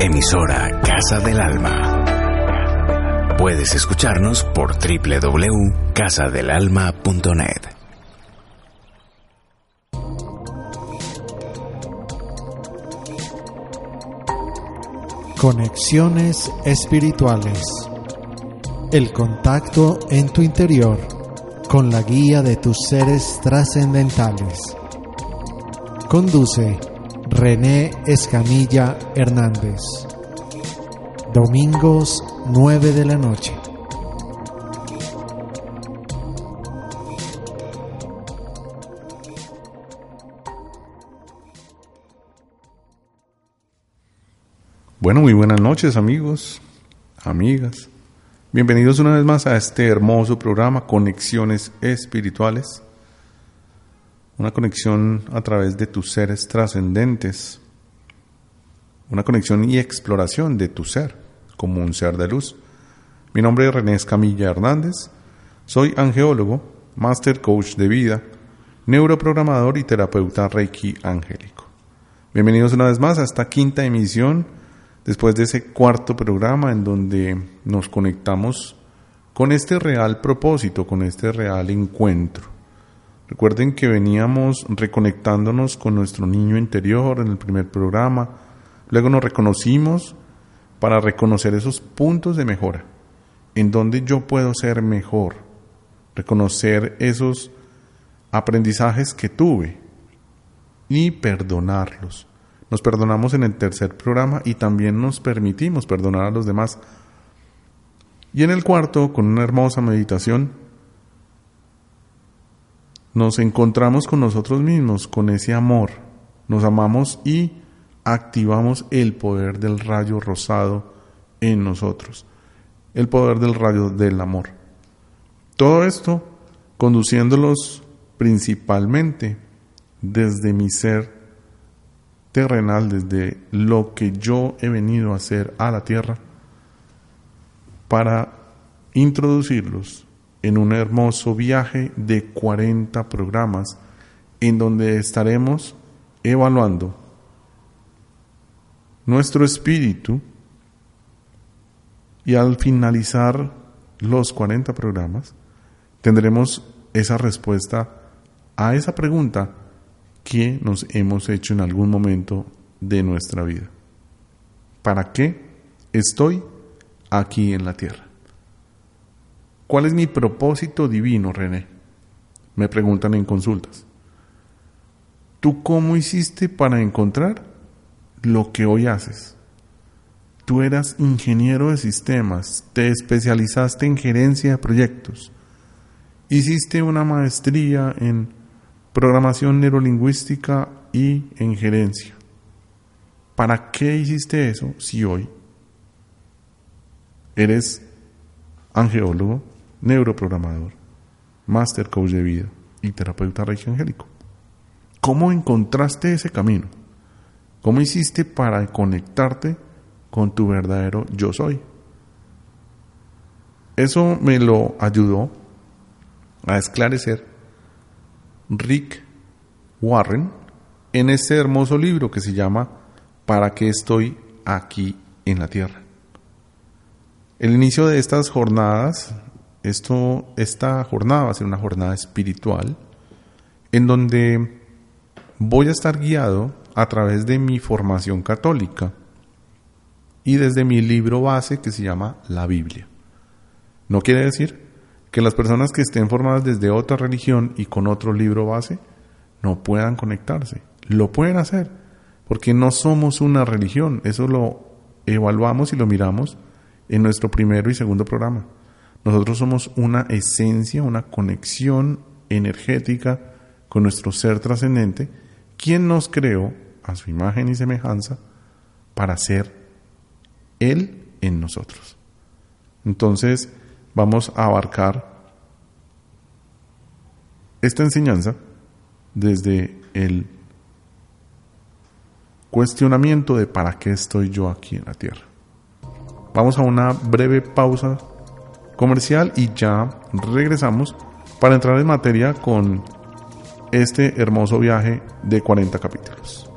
Emisora Casa del Alma. Puedes escucharnos por www.casadelalma.net. Conexiones espirituales. El contacto en tu interior con la guía de tus seres trascendentales. Conduce René Escamilla Hernández. Domingos 9 de la noche. Bueno, muy buenas noches amigos, amigas. Bienvenidos una vez más a este hermoso programa Conexiones Espirituales. Una conexión a través de tus seres trascendentes. Una conexión y exploración de tu ser como un ser de luz. Mi nombre es René Escamilla Hernández. Soy angeólogo, master coach de vida, neuroprogramador y terapeuta Reiki angélico. Bienvenidos una vez más a esta quinta emisión después de ese cuarto programa en donde nos conectamos con este real propósito, con este real encuentro. Recuerden que veníamos reconectándonos con nuestro niño interior en el primer programa, luego nos reconocimos para reconocer esos puntos de mejora, en donde yo puedo ser mejor, reconocer esos aprendizajes que tuve y perdonarlos. Nos perdonamos en el tercer programa y también nos permitimos perdonar a los demás. Y en el cuarto, con una hermosa meditación, nos encontramos con nosotros mismos, con ese amor. Nos amamos y activamos el poder del rayo rosado en nosotros. El poder del rayo del amor. Todo esto conduciéndolos principalmente desde mi ser terrenal, desde lo que yo he venido a hacer a la tierra, para introducirlos en un hermoso viaje de 40 programas en donde estaremos evaluando nuestro espíritu y al finalizar los 40 programas tendremos esa respuesta a esa pregunta que nos hemos hecho en algún momento de nuestra vida. ¿Para qué estoy aquí en la tierra? ¿Cuál es mi propósito divino, René? Me preguntan en consultas. ¿Tú cómo hiciste para encontrar lo que hoy haces? Tú eras ingeniero de sistemas, te especializaste en gerencia de proyectos, hiciste una maestría en programación neurolingüística y en gerencia. ¿Para qué hiciste eso si hoy eres angeólogo, neuroprogramador, master coach de vida y terapeuta reiki? ¿Cómo encontraste ese camino? ¿Cómo hiciste para conectarte con tu verdadero yo soy? Eso me lo ayudó a esclarecer Rick Warren en ese hermoso libro que se llama ¿Para qué estoy aquí en la tierra? El inicio de estas jornadas, esto, esta jornada va a ser una jornada espiritual en donde voy a estar guiado a través de mi formación católica y desde mi libro base que se llama la Biblia. No quiere decir que las personas que estén formadas desde otra religión y con otro libro base no puedan conectarse. Lo pueden hacer, porque no somos una religión. Eso lo evaluamos y lo miramos en nuestro primero y segundo programa. Nosotros somos una esencia, una conexión energética con nuestro ser trascendente, quien nos creó a su imagen y semejanza para ser Él en nosotros. Entonces, vamos a abarcar esta enseñanza desde el cuestionamiento de para qué estoy yo aquí en la Tierra. Vamos a una breve pausa comercial y ya regresamos para entrar en materia con este hermoso viaje de 40 capítulos.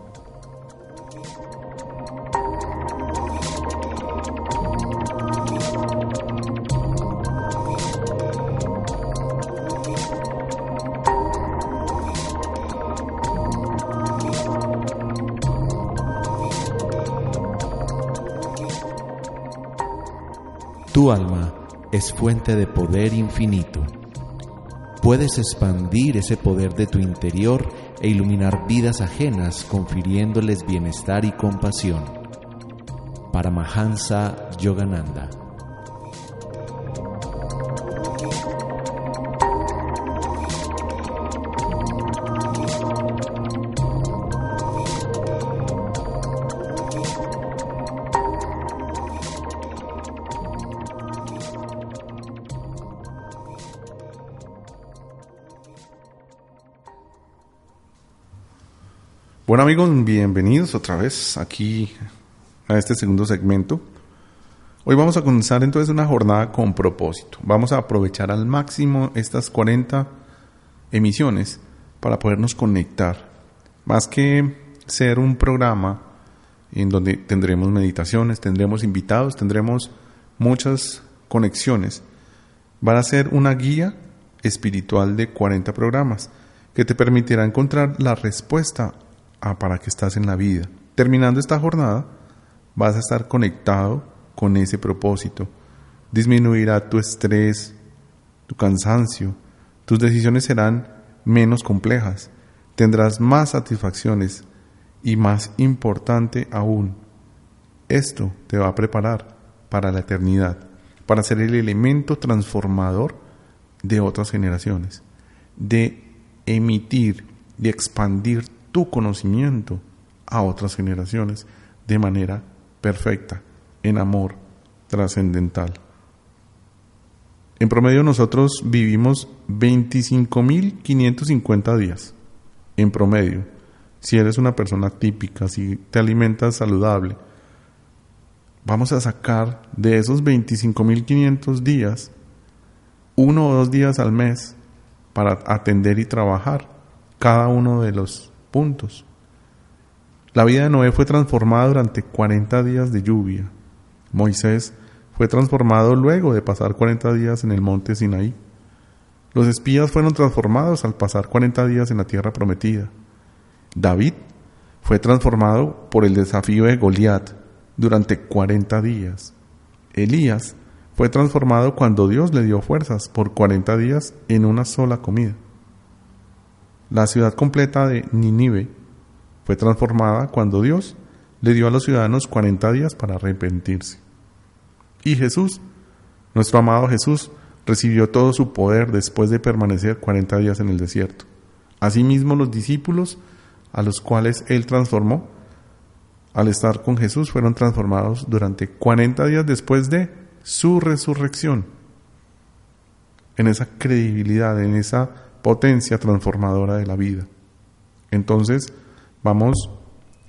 Es fuente de poder infinito. Puedes expandir ese poder de tu interior e iluminar vidas ajenas confiriéndoles bienestar y compasión. Paramahansa Yogananda Bueno amigos, bienvenidos otra vez aquí a este segundo segmento. Hoy vamos a comenzar entonces una jornada con propósito. Vamos a aprovechar al máximo estas 40 emisiones para podernos conectar. Más que ser un programa en donde tendremos meditaciones, tendremos invitados, tendremos muchas conexiones, van a ser una guía espiritual de 40 programas que te permitirá encontrar la respuesta para que estás en la vida. Terminando esta jornada, vas a estar conectado con ese propósito. Disminuirá tu estrés, tu cansancio, tus decisiones serán menos complejas, tendrás más satisfacciones y más importante aún, esto te va a preparar para la eternidad, para ser el elemento transformador de otras generaciones, de emitir, de expandir tu conocimiento a otras generaciones de manera perfecta, en amor trascendental. En promedio nosotros vivimos 25.550 días. En promedio, si eres una persona típica, si te alimentas saludable, vamos a sacar de esos 25.500 días uno o dos días al mes para atender y trabajar cada uno de los puntos. La vida de Noé fue transformada durante 40 días de lluvia. Moisés fue transformado luego de pasar 40 días en el monte Sinaí. Los espías fueron transformados al pasar 40 días en la tierra prometida. David fue transformado por el desafío de Goliat durante 40 días. Elías fue transformado cuando Dios le dio fuerzas por 40 días en una sola comida. La ciudad completa de Nínive fue transformada cuando Dios le dio a los ciudadanos 40 días para arrepentirse. Y Jesús, nuestro amado Jesús, recibió todo su poder después de permanecer 40 días en el desierto. Asimismo, los discípulos a los cuales Él transformó, al estar con Jesús, fueron transformados durante 40 días después de su resurrección. En esa credibilidad, en esa potencia transformadora de la vida. Entonces vamos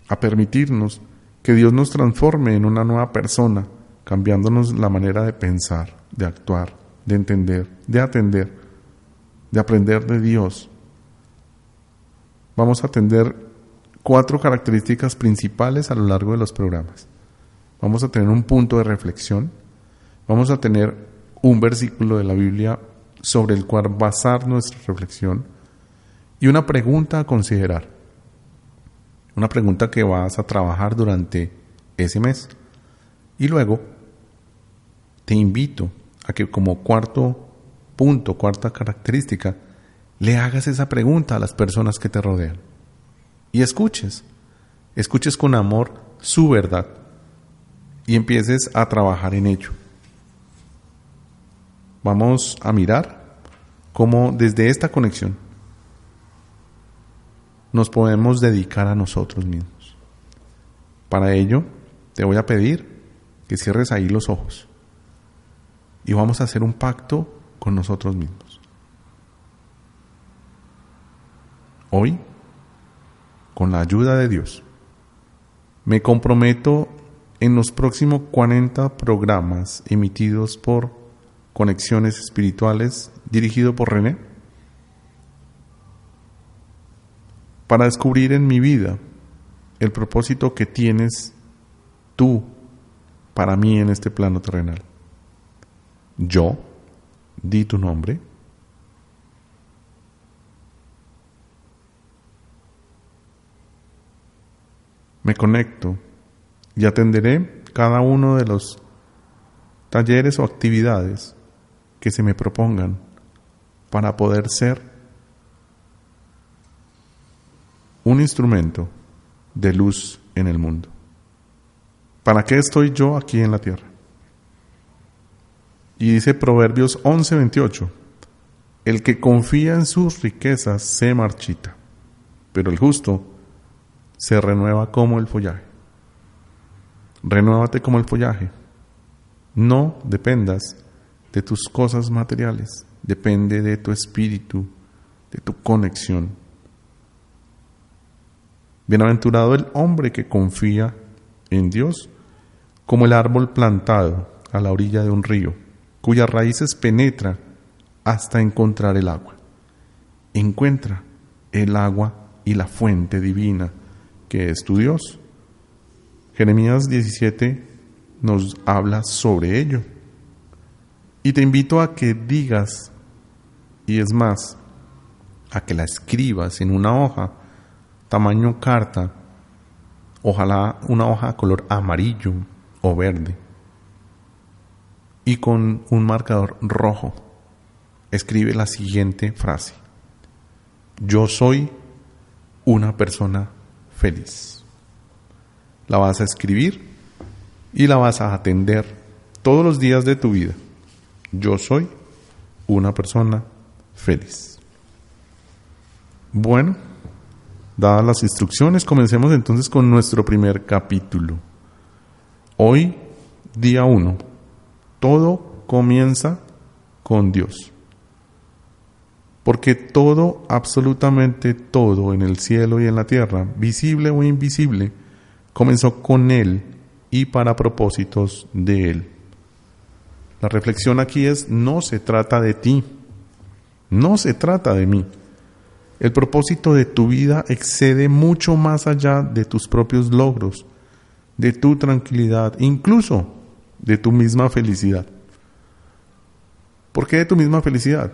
a permitirnos que Dios nos transforme en una nueva persona, cambiándonos la manera de pensar, de actuar, de entender, de atender, de aprender de Dios. Vamos a atender cuatro características principales a lo largo de los programas. Vamos a tener un punto de reflexión, vamos a tener un versículo de la Biblia sobre el cual basar nuestra reflexión y una pregunta a considerar. Una pregunta que vas a trabajar durante ese mes. Y luego te invito a que como cuarto punto, cuarta característica, le hagas esa pregunta a las personas que te rodean. Y escuches, escuches con amor su verdad y empieces a trabajar en ello. Vamos a mirar cómo desde esta conexión nos podemos dedicar a nosotros mismos. Para ello, te voy a pedir que cierres ahí los ojos y vamos a hacer un pacto con nosotros mismos. Hoy, con la ayuda de Dios, me comprometo en los próximos 40 programas emitidos por Conexiones Espirituales, dirigido por René, para descubrir en mi vida el propósito que tienes tú para mí en este plano terrenal. Yo, di tu nombre, me conecto y atenderé cada uno de los talleres o actividades que se me propongan para poder ser un instrumento de luz en el mundo. ¿Para qué estoy yo aquí en la tierra? Y dice Proverbios 11:28, el que confía en sus riquezas se marchita, pero el justo se renueva como el follaje. Renuévate como el follaje. No dependas de tus cosas materiales, depende de tu espíritu, de tu conexión. Bienaventurado el hombre que confía en Dios como el árbol plantado a la orilla de un río, cuyas raíces penetra hasta encontrar el agua. Encuentra el agua y la fuente divina que es tu Dios. Jeremías 17 nos habla sobre ello. Y te invito a que digas, y es más, a que la escribas en una hoja, tamaño carta, ojalá una hoja color amarillo o verde, y con un marcador rojo, escribe la siguiente frase. Yo soy una persona feliz. La vas a escribir y la vas a atender todos los días de tu vida. Yo soy una persona feliz. Bueno, dadas las instrucciones, comencemos entonces con nuestro primer capítulo. Hoy, día 1, todo comienza con Dios. Porque todo, absolutamente todo en el cielo y en la tierra, visible o invisible, comenzó con Él y para propósitos de Él. La reflexión aquí es, no se trata de ti, no se trata de mí. El propósito de tu vida excede mucho más allá de tus propios logros, de tu tranquilidad, incluso de tu misma felicidad. ¿Por qué de tu misma felicidad?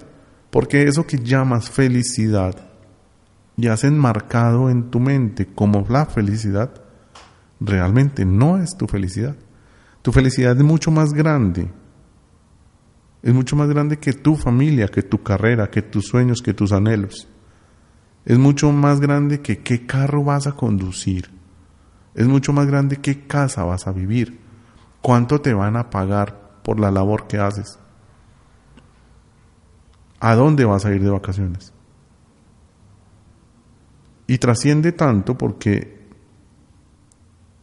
Porque eso que llamas felicidad y has enmarcado en tu mente como la felicidad, realmente no es tu felicidad. Tu felicidad es mucho más grande. Es mucho más grande que tu familia, que tu carrera, que tus sueños, que tus anhelos. Es mucho más grande que qué carro vas a conducir. Es mucho más grande qué casa vas a vivir. Cuánto te van a pagar por la labor que haces. ¿A dónde vas a ir de vacaciones? Y trasciende tanto porque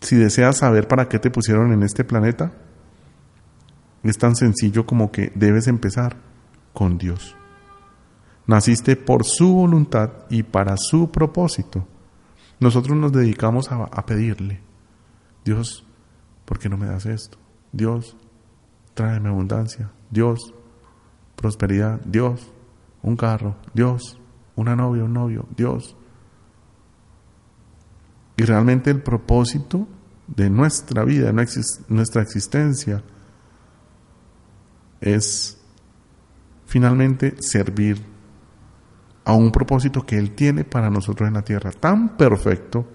si deseas saber para qué te pusieron en este planeta, es tan sencillo como que debes empezar con Dios. Naciste por su voluntad y para su propósito. Nosotros nos dedicamos a, pedirle, Dios, ¿por qué no me das esto? Dios, tráeme abundancia. Dios, prosperidad. Dios, un carro. Dios, una novia, un novio. Dios. Y realmente el propósito de nuestra vida, nuestra existencia, es finalmente servir a un propósito que Él tiene para nosotros en la tierra, tan perfecto,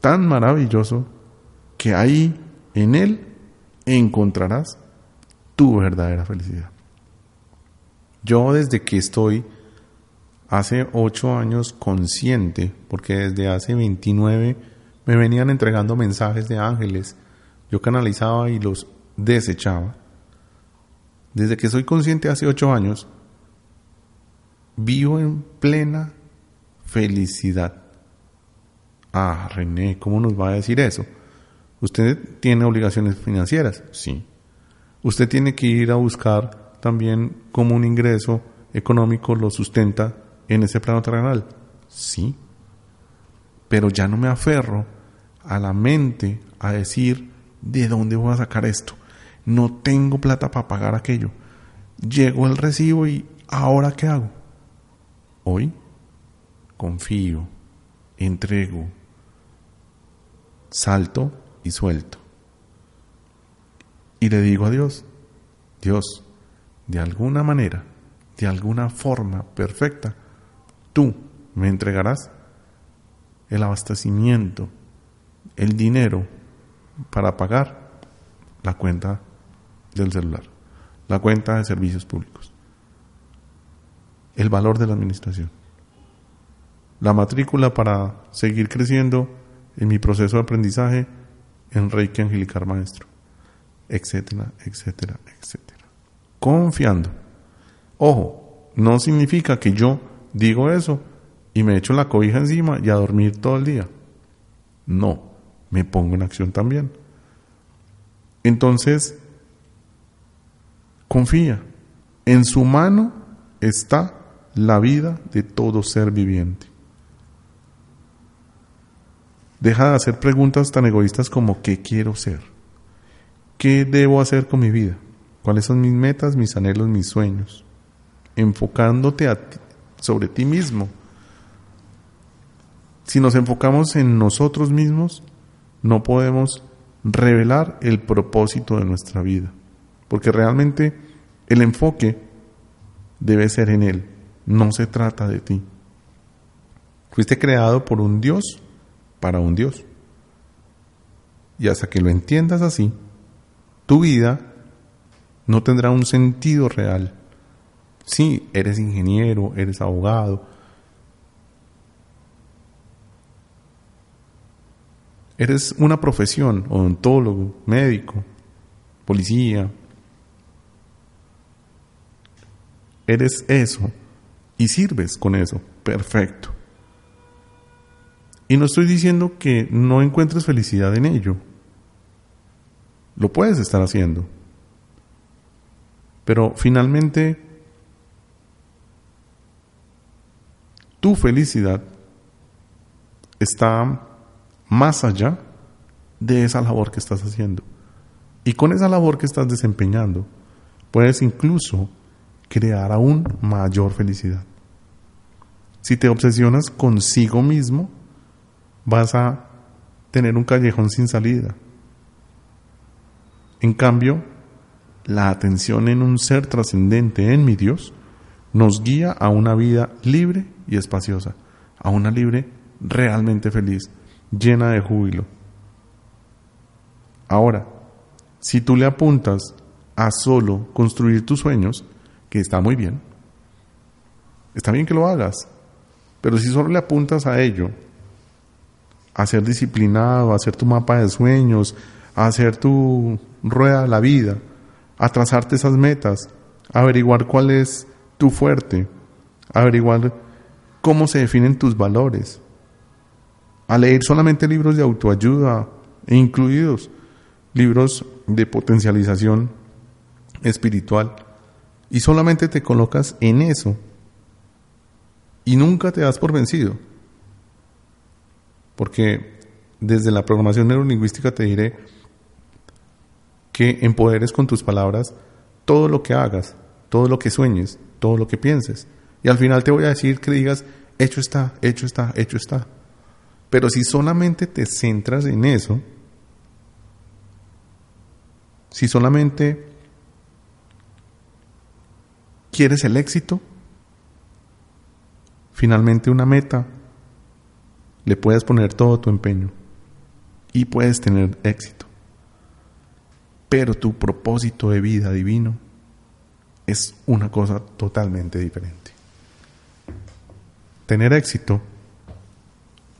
tan maravilloso, que ahí en Él encontrarás tu verdadera felicidad. Yo desde que estoy hace ocho años consciente, porque desde hace 29 me venían entregando mensajes de ángeles, yo canalizaba y los desechaba. Desde que soy consciente hace ocho años, vivo en plena felicidad. Ah, René, ¿cómo nos va a decir eso? ¿Usted tiene obligaciones financieras? Sí. ¿Usted tiene que ir a buscar también cómo un ingreso económico lo sustenta en ese plano terrenal? Sí. Pero ya no me aferro a la mente a decir, ¿de dónde voy a sacar esto? No tengo plata para pagar aquello. Llegó el recibo y ¿ahora qué hago? Hoy confío, entrego, salto y suelto. Y le digo a Dios, Dios, de alguna manera, de alguna forma perfecta, tú me entregarás el abastecimiento, el dinero para pagar la cuenta del celular, la cuenta de servicios públicos, el valor de la administración, la matrícula para seguir creciendo en mi proceso de aprendizaje en Reiki Angelicar Maestro, etcétera, etcétera, etcétera. Confiando. Ojo, no significa que yo digo eso y me echo la cobija encima y a dormir todo el día. No, me pongo en acción también. Entonces, confía. En su mano está la vida de todo ser viviente. Deja de hacer preguntas tan egoístas como ¿qué quiero ser? ¿Qué debo hacer con mi vida? ¿Cuáles son mis metas, mis anhelos, mis sueños? Enfocándote sobre ti mismo. Si nos enfocamos en nosotros mismos, no podemos revelar el propósito de nuestra vida. Porque realmente el enfoque debe ser en Él. No se trata de ti. Fuiste creado por un Dios para un Dios. Y hasta que lo entiendas así, tu vida no tendrá un sentido real. Sí, eres ingeniero, eres abogado, Eres una profesión, odontólogo, médico, policía. Eres eso y sirves con eso. Perfecto. Y no estoy diciendo que no encuentres felicidad en ello. Lo puedes estar haciendo. Pero finalmente, tu felicidad está más allá de esa labor que estás haciendo. Y con esa labor que estás desempeñando, puedes incluso crear aún mayor felicidad. Si te obsesionas consigo mismo, vas a tener un callejón sin salida. En cambio, la atención en un ser trascendente, en mi Dios, nos guía a una vida libre y espaciosa, a una libre realmente feliz, llena de júbilo. Ahora, si tú le apuntas a solo construir tus sueños, que está muy bien, está bien que lo hagas, pero si solo le apuntas a ello, a ser disciplinado, a hacer tu mapa de sueños, a hacer tu rueda de la vida, a trazarte esas metas, a averiguar cuál es tu fuerte, a averiguar cómo se definen tus valores, a leer solamente libros de autoayuda, incluidos libros de potencialización espiritual, y solamente te colocas en eso y nunca te das por vencido. Porque desde la programación neurolingüística te diré que empoderes con tus palabras todo lo que hagas, todo lo que sueñes, todo lo que pienses. Y al final te voy a decir que digas, hecho está, hecho está, hecho está. Pero si solamente te centras en eso, si solamente quieres el éxito, finalmente una meta, le puedes poner todo tu empeño y puedes tener éxito. Pero tu propósito de vida divino es una cosa totalmente diferente. Tener éxito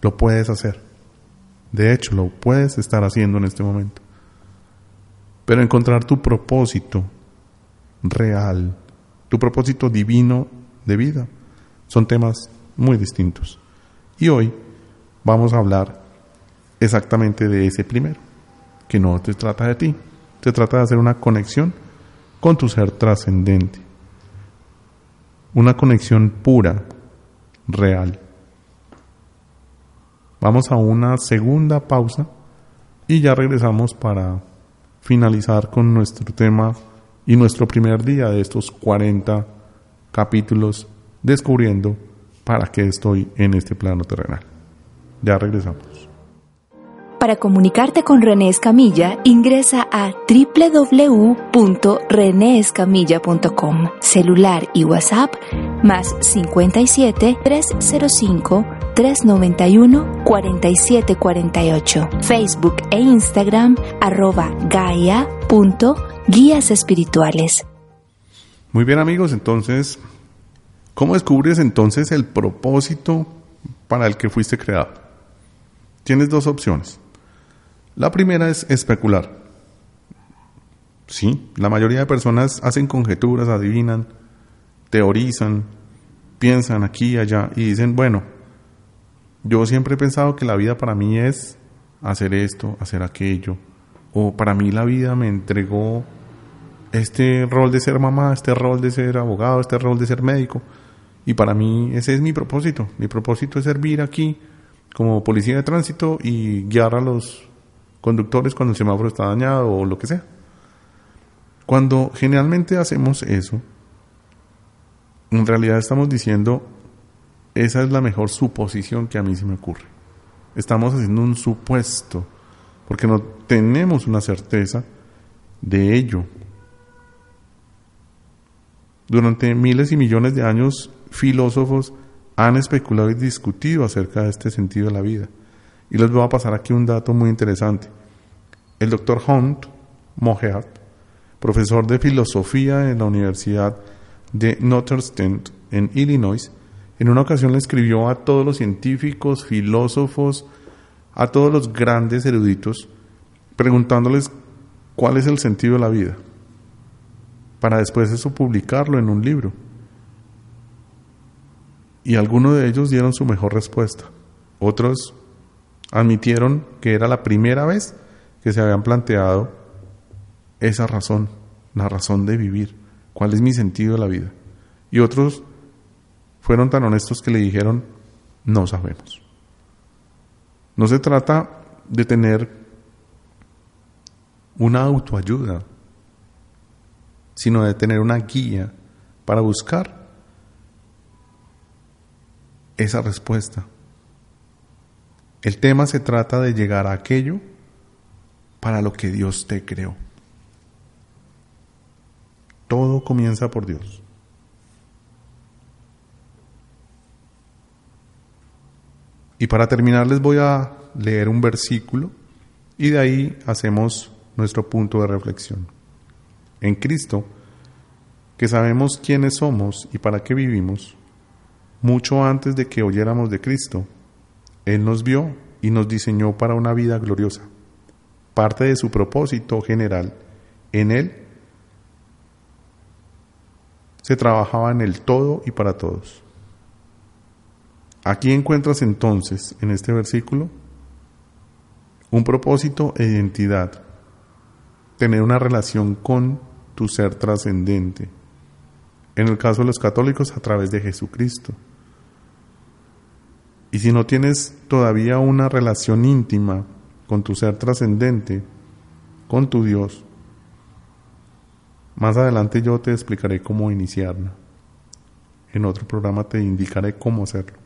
lo puedes hacer. De hecho, lo puedes estar haciendo en este momento. Pero encontrar tu propósito real, tu propósito divino de vida, son temas muy distintos. Y hoy vamos a hablar exactamente de ese primero, que no te trata de ti, te trata de hacer una conexión con tu ser trascendente, una conexión pura, real. Vamos a una segunda pausa y ya regresamos para finalizar con nuestro tema y nuestro primer día de estos 40 capítulos descubriendo para qué estoy en este plano terrenal. Ya regresamos. Para comunicarte con René Escamilla, ingresa a www.renescamilla.com. Celular y WhatsApp más 57 305 391 4748. Facebook e Instagram arroba Gaia Guías espirituales. Muy bien amigos, entonces, ¿cómo descubres entonces el propósito para el que fuiste creado? Tienes dos opciones. La primera es especular. Sí, la mayoría de personas hacen conjeturas, adivinan, teorizan, piensan aquí y allá y dicen, bueno, yo siempre he pensado que la vida para mí es hacer esto, hacer aquello, o para mí la vida me entregó este rol de ser mamá, este rol de ser abogado, este rol de ser médico, y para mí ese es mi propósito. Mi propósito es servir aquí como policía de tránsito y guiar a los conductores cuando el semáforo está dañado o lo que sea. Cuando generalmente hacemos eso, en realidad estamos diciendo, esa es la mejor suposición que a mí se me ocurre. Estamos haciendo un supuesto, porque no tenemos una certeza de ello. Durante miles y millones de años, filósofos han especulado y discutido acerca de este sentido de la vida. Y les voy a pasar aquí un dato muy interesante. El doctor Hunt Moheat, profesor de filosofía en la Universidad de Northwestern en Illinois, en una ocasión le escribió a todos los científicos, filósofos, a todos los grandes eruditos, preguntándoles cuál es el sentido de la vida, para después eso publicarlo en un libro. Y algunos de ellos dieron su mejor respuesta. Otros admitieron que era la primera vez que se habían planteado esa razón, la razón de vivir, cuál es mi sentido de la vida. Y otros fueron tan honestos que le dijeron, no sabemos. No se trata de tener una autoayuda, sino de tener una guía para buscar esa respuesta. El tema se trata de llegar a aquello para lo que Dios te creó. Todo comienza por Dios. Y para terminar les voy a leer un versículo y de ahí hacemos nuestro punto de reflexión. En Cristo, que sabemos quiénes somos y para qué vivimos, mucho antes de que oyéramos de Cristo, Él nos vio y nos diseñó para una vida gloriosa. Parte de su propósito general en Él se trabajaba en el todo y para todos. Aquí encuentras entonces, en este versículo, un propósito e identidad, tener una relación con tu ser trascendente. En el caso de los católicos, a través de Jesucristo. Y si no tienes todavía una relación íntima con tu ser trascendente, con tu Dios, más adelante yo te explicaré cómo iniciarla. En otro programa te indicaré cómo hacerlo.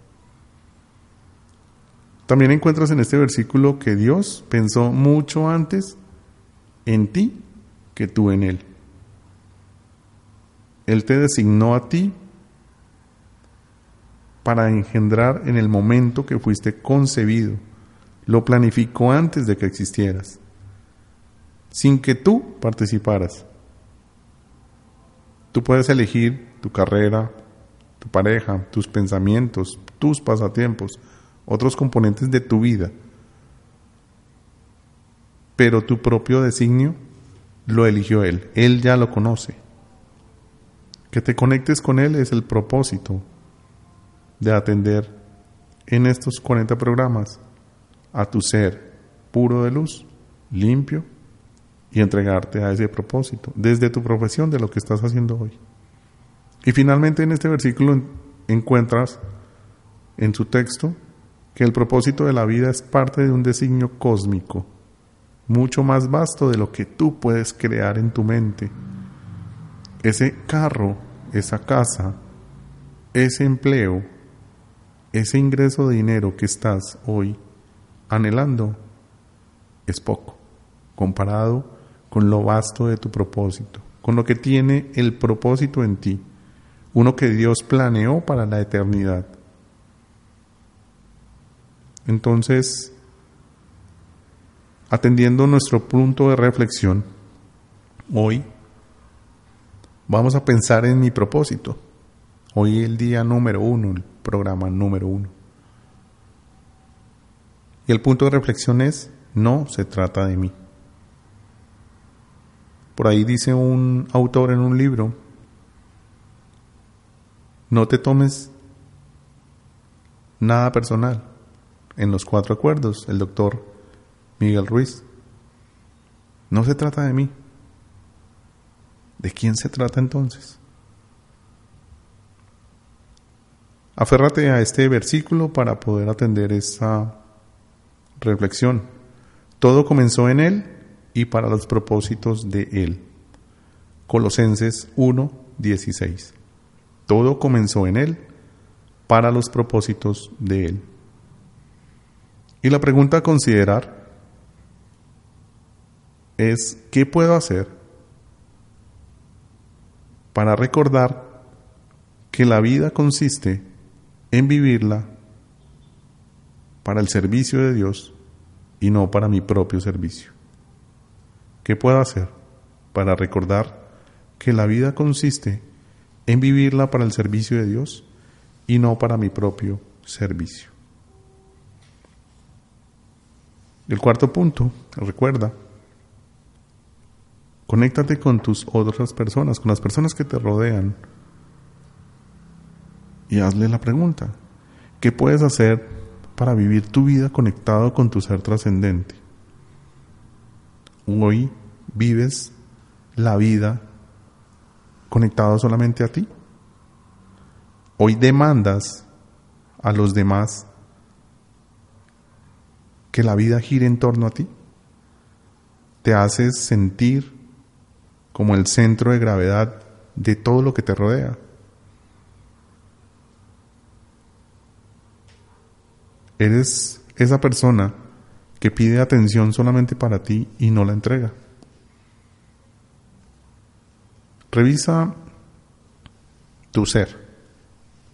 También encuentras en este versículo que Dios pensó mucho antes en ti que tú en Él. Él te designó a ti para engendrar en el momento que fuiste concebido. Lo planificó antes de que existieras, sin que tú participaras. Tú puedes elegir tu carrera, tu pareja, tus pensamientos, tus pasatiempos, otros componentes de tu vida. Pero tu propio designio lo eligió Él. Él ya lo conoce. Que te conectes con Él es el propósito de atender en estos 40 programas a tu ser puro de luz, limpio y entregarte a ese propósito desde tu profesión de lo que estás haciendo hoy. Y finalmente en este versículo encuentras en su texto que el propósito de la vida es parte de un designio cósmico, mucho más vasto de lo que tú puedes crear en tu mente. Ese carro, esa casa, ese empleo, ese ingreso de dinero que estás hoy anhelando es poco comparado con lo vasto de tu propósito, con lo que tiene el propósito en ti, uno que Dios planeó para la eternidad. Entonces, atendiendo nuestro punto de reflexión, Hoy vamos a pensar en mi propósito. Hoy el día número uno, el programa número uno. Y el punto de reflexión es, no se trata de mí. Por ahí dice un autor en un libro, no te tomes nada personal. En los cuatro acuerdos, el doctor Miguel Ruiz. No se trata de mí. ¿De quién se trata entonces? Aférrate a este versículo para poder atender esta reflexión. Todo comenzó en Él y para los propósitos de Él. Colosenses 1, 16. Todo comenzó en Él para los propósitos de Él. Y la pregunta a considerar es, ¿qué puedo hacer para recordar que la vida consiste en vivirla para el servicio de Dios y no para mi propio servicio? ¿Qué puedo hacer para recordar que la vida consiste en vivirla para el servicio de Dios y no para mi propio servicio? El cuarto punto, recuerda, conéctate con tus otras personas, con las personas que te rodean y hazle la pregunta, ¿qué puedes hacer para vivir tu vida conectado con tu ser trascendente? Hoy vives la vida conectado solamente a ti. Hoy demandas a los demás que la vida gire en torno a ti. Te haces sentir como el centro de gravedad de todo lo que te rodea. Eres esa persona que pide atención solamente para ti y no la entrega. Revisa tu ser.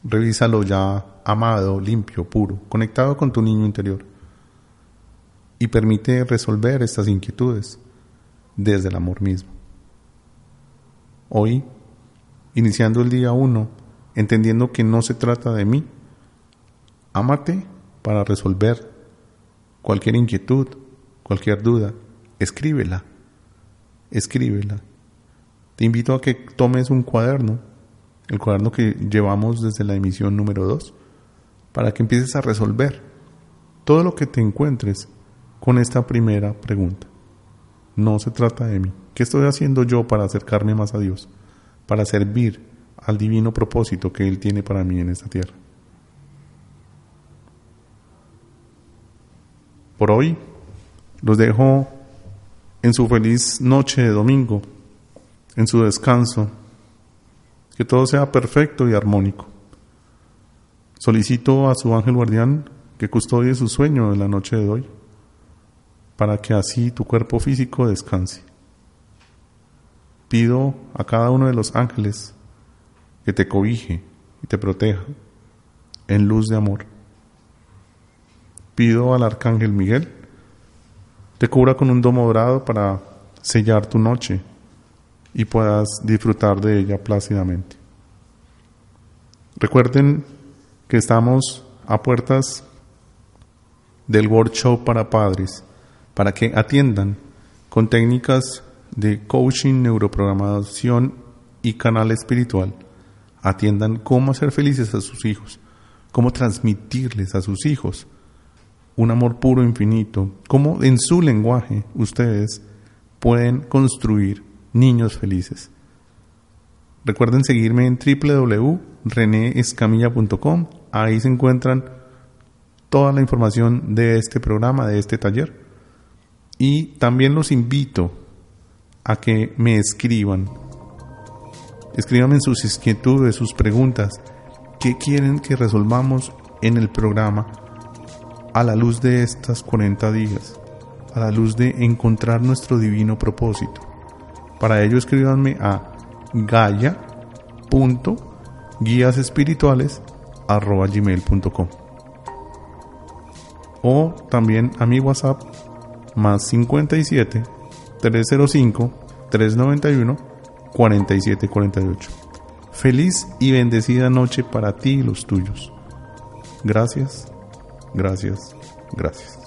Revísalo ya amado, limpio, puro, conectado con tu niño interior. Y permite resolver estas inquietudes desde el amor mismo. Hoy, iniciando el día uno, entendiendo que no se trata de mí, ámate para resolver cualquier inquietud, cualquier duda, escríbela, escríbela. Te invito a que tomes un cuaderno, el cuaderno que llevamos desde la emisión número 2, para que empieces a resolver todo lo que te encuentres con esta primera pregunta. No se trata de mí. ¿Qué estoy haciendo yo para acercarme más a Dios? Para servir al divino propósito que Él tiene para mí en esta tierra. Por hoy los dejo en su feliz noche de domingo, en su descanso, que todo sea perfecto y armónico. Solicito a su ángel guardián que custodie su sueño en la noche de hoy, para que así tu cuerpo físico descanse. Pido a cada uno de los ángeles que te cobije y te proteja en luz de amor Pido al arcángel Miguel te cubra con un domo dorado para sellar tu noche y puedas disfrutar de ella plácidamente. Recuerden que estamos a puertas del workshop para padres para que atiendan con técnicas de coaching, neuroprogramación y canal espiritual. Atiendan cómo hacer felices a sus hijos, cómo transmitirles a sus hijos un amor puro infinito, cómo en su lenguaje ustedes pueden construir niños felices. Recuerden seguirme en www.reneescamilla.com, ahí se encuentran toda la información de este programa, de este taller. Y también los invito a que me escriban. Escríbanme sus inquietudes, sus preguntas, qué quieren que resolvamos en el programa a la luz de estas 40 días, a la luz de encontrar nuestro divino propósito. Para ello escríbanme a gaya.guiasespirituales.com o también a mi WhatsApp más 57 305 391-4748. Feliz y bendecida noche para ti y los tuyos. Gracias, gracias, gracias.